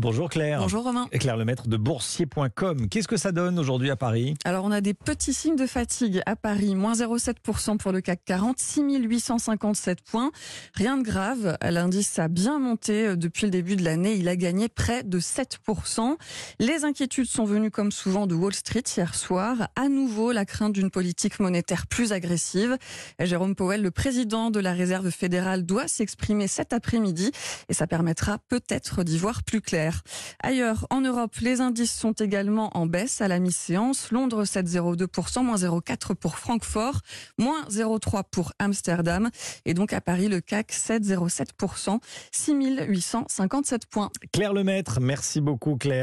Bonjour Claire. Bonjour Romain. Claire Lemaître de boursier.com. Qu'est-ce que ça donne aujourd'hui à Paris? Alors on a des petits signes de fatigue à Paris, moins 0,7% pour le CAC 40, 6857 points. Rien de grave, l'indice a bien monté euh, depuis le début de l'année, il a gagné près de 7%. Les inquiétudes sont venues comme souvent de Wall Street hier soir, à nouveau la crainte d'une politique monétaire plus agressive. Jérôme Powell, le président de la Réserve fédérale, doit s'exprimer cet après-midi et ça permettra peut-être d'y voir plus clair. Ailleurs, en Europe, les indices sont également en baisse à la mi-séance. Londres 7,02%, moins 0,4% pour Francfort, moins 0,3% pour Amsterdam. Et donc à Paris, le CAC 7,07%, 6857 points. Claire Lemaître, merci beaucoup Claire.